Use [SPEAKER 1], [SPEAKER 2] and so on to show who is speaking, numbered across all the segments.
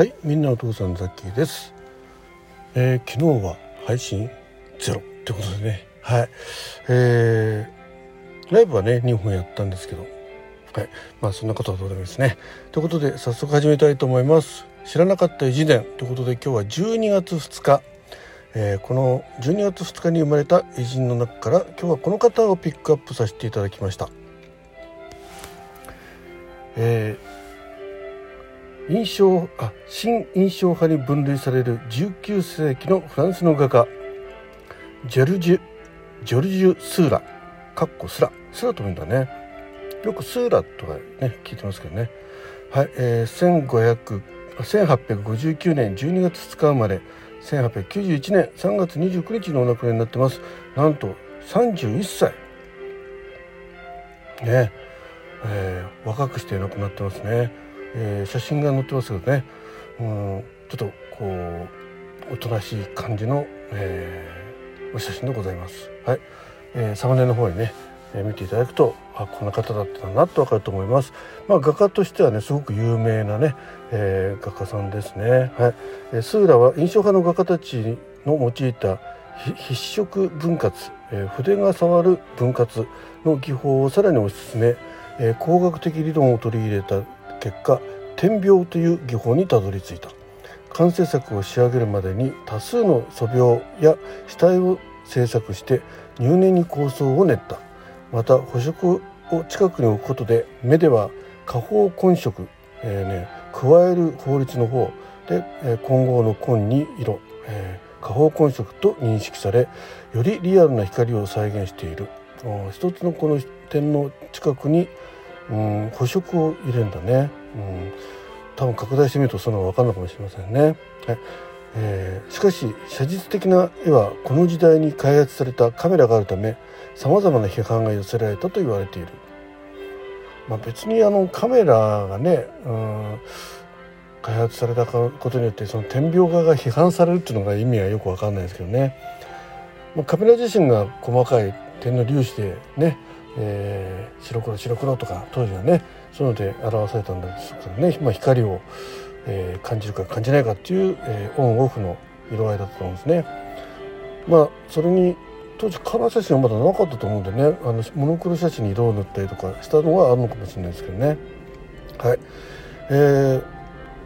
[SPEAKER 1] はい、みんなお父さんザッキーです。えー昨日は配信ゼロってことでね、はい、えーライブはね2本やったんですけど、はい、まあそんなことはどうでもいいですね。ということで早速始めたいと思います。知らなかった偉人伝ということで今日は12月2日、えーこの12月2日に生まれた偉人の中から今日はこの方をピックアップさせていただきました。えー印象あ新印象派に分類される19世紀のフランスの画家ジェルジュジョルジュ・スーラかっこスラスラとも言うんだね。よくスーラとかね聞いてますけどね。はい、えー、1500 1859年12月2日生まれ1891年3月29日のお亡くなりになってます。なんと31歳。ね。えー若くして亡くなってますね、えー写真が載ってますけどね。うんちょっとこうおとなしい感じの、えーお写真でございます。はい、えーサムネの方にね、えー見ていただくとあこんな方だったなとわかると思います。まあ画家としてはねすごく有名なね、えー画家さんですね。はい、えースーラは印象派の画家たちの用いた筆色分割、えー筆が触る分割の技法をさらに推し進め、えー工学的理論を取り入れた結果点描という技法にたどり着いた。完成作を仕上げるまでに多数の素描や死体を制作して入念に構想を練った。また補色を近くに置くことで目では下方混色、えーね、加える法律の方で、混合の混に色、えー下方混色と認識されよりリアルな光を再現している。一つのこの点の近くに、うん、補色を入れるんだね、うん、多分拡大してみるとその分かるのかもしれませんね。はいえーしかし写実的な絵はこの時代に開発されたカメラがあるためさまざまな批判が寄せられたと言われている。まあ、別にあのカメラがね、うん、開発されたことによってその点描画が批判されるっていうのが意味はよく分かんないですけどね、まあ、カメラ自身が細かい点の粒子でね、えー白黒白黒とか当時はねそういうので表されたんですけどね、まあ、光を、えー感じるか感じないかっていう、えーオンオフの色合いだったと思うんですね。まあそれに当時カラー写真はまだなかったと思うんでねあのモノクロ写真に色を塗ったりとかしたのはあるのかもしれないですけどね。はいえー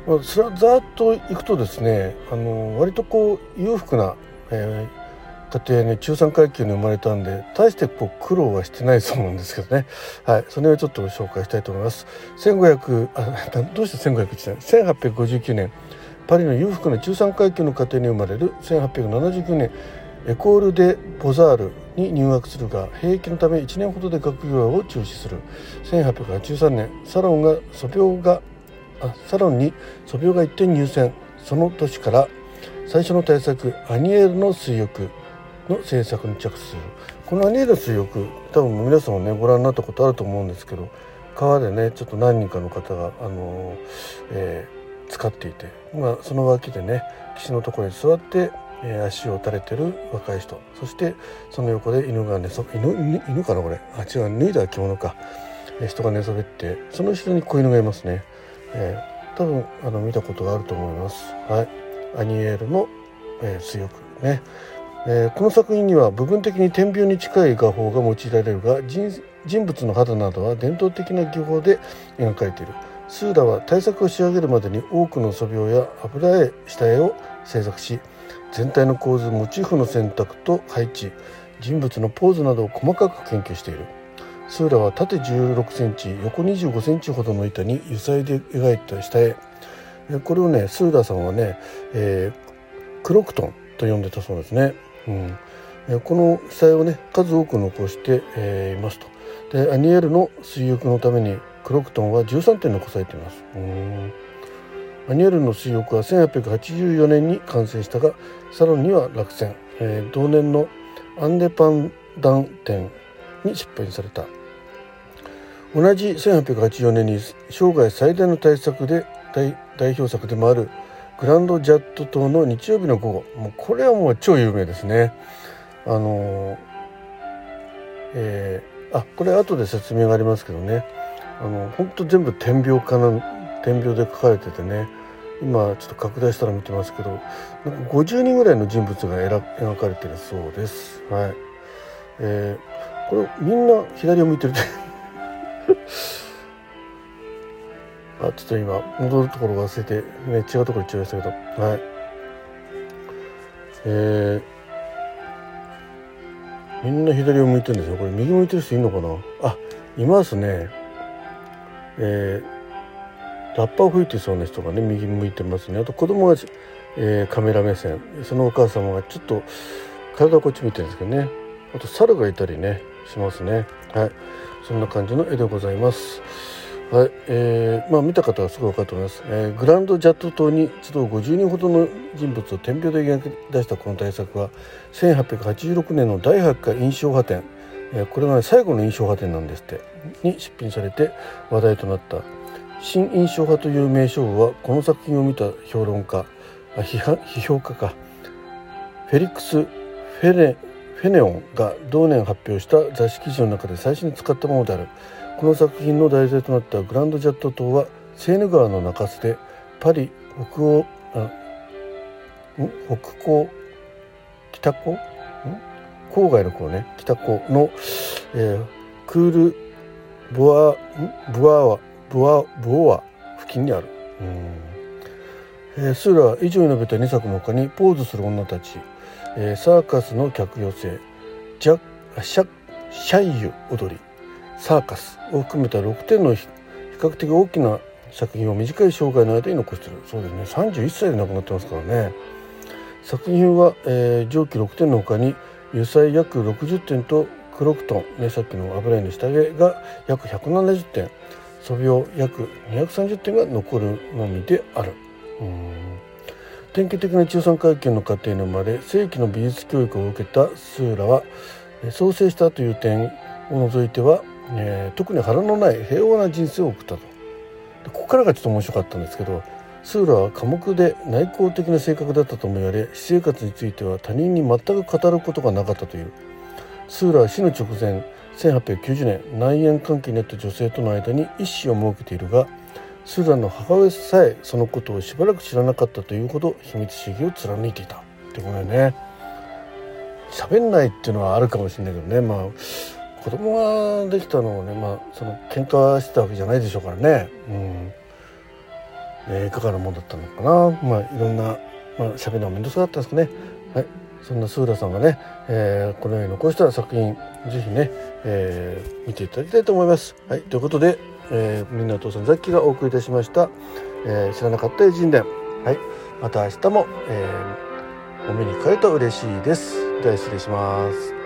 [SPEAKER 1] まあ、それはざっといくとですねあの割とこう裕福な、えー家庭に中産階級に生まれたんで大してこう苦労はしてないそうなんですけどね。はいそれをちょっと紹介したいと思います。1500あどうして1500って言ったの？1859年。パリの裕福な中産階級の家庭に生まれる1879年。エコール・デ・ボザールに入学するが兵役のため1年ほどで学業を中止する。1883年。サロンが素描があサロンに素描が一点入選。その年から最初の大作「アニエールの水浴」の制作に着手する。このアニエールの水浴多分皆さんもねご覧になったことあると思うんですけど川でねちょっと何人かの方が、あのーえー使っていて、まあ、その脇でね岸のところに座って、えー足を垂れてる若い人そしてその横で犬が寝そ犬犬かなこれ。あ違う脱いだ着物か、えー人が寝そべってその後ろに子犬がいますね、えー多分あの見たことがあると思います。はい。アニエールの、えー水浴ね。えーこの作品には部分的に点描に近い画法が用いられるが人物の肌などは伝統的な技法で描かれている。スーラは大作を仕上げるまでに多くの素描や油絵下絵を制作し全体の構図モチーフの選択と配置人物のポーズなどを細かく研究している。スーラは縦1 6センチ横2 5センチほどの板に油彩で描いた下絵。これをねスーラさんはね、えークロクトンと呼んでたそうですね。うんこの下絵をね数多く残して、えーいますと。でアニエルの水浴のためにクロクトンは13点残されています。うんアニエルの水浴は1884年に完成したがサロンには落選、えー同年のアンデパンダン展に出品された同じ1884年に生涯最大の大作で代表作でもあるグランドジャット島の日曜日の午後。もうこれはもう超有名ですね。あのえーあこれ後で説明がありますけどね。あの本当全部点描家の点描で描かれててね、今ちょっと拡大したら見てますけどなんか50人ぐらいの人物が描かれてるそうです。はい、えー、これみんな左を向いてるあちょっと今戻るところ忘れて、ね、違うところ行っちゃいましたけど。はい。えー、みんな左を向いてるんですよ。これ右向いてる人いるのかな？あいますね。えー、ラッパを吹いてそうな人がね右向いてますね。あと子供が、えー、カメラ目線。そのお母様がちょっと体をこっち見てるんですけどね。あと猿がいたりねしますね。はい。そんな感じの絵でございます。はい、えー、まあ見た方はすぐ分かると思います、えー、グランドジャット島に一度50人ほどの人物を天平で描き出したこの大作は1886年の第8回印象派展、えー、これが、ね、最後の印象派展なんですって。に出品されて話題となった。新印象派という名称はこの作品を見た評論家批判批評家か。フェリックス・フェネフェネオンが同年発表した雑誌記事の中で最初に使ったものである。この作品の題材となったグランドジャット島はセーヌ川の中州でパリ北欧北高北高？郊外の方ね。北高の、えー、クールブアブアワブアブオア付近にある、えー、スーラは以上に述べた2作の他にポーズする女たち、えー、サーカスの客寄せジャシャシャイユ踊り。サーカスを含めた6点の比較的大きな作品を短い生涯の間に残している。そうですね。31歳で亡くなってますからね。作品は、えー、上記6点の他に油彩約60点とクロクトン、ね、さっきの油絵の下着が約170点。素描約230点が残るのみである。典型的な中産階級の家庭に生まれ正規の美術教育を受けたスーラは創生したという点を除いてはえー、特に腹のない平和な人生を送ったと。でここからがちょっと面白かったんですけどスーラは寡黙で内向的な性格だったとも言われ私生活については他人に全く語ることがなかったという。スーラは死の直前1890年内縁関係にあった女性との間に一子を設けているがスーラの母親さえそのことをしばらく知らなかったというほど秘密主義を貫いていた。ってことでね。喋んないっていうのはあるかもしれないけどね。まあ子供ができたのをねまあその喧嘩してたわけじゃないでしょうからね、うん。え、いかがなもんだったのかな。まあいろんな、まあ、喋るのが面倒くさかったですかね。はい。そんなスーラさんがね、えー、このように残した作品是非ね、えー、見ていただきたいと思います。はい、ということで、えー、みんなお父さんザッキーがお送りいたしました、えー、知らなかった偉人伝。はい。また明日も、えー、お目にかかると嬉しいです。では失礼します。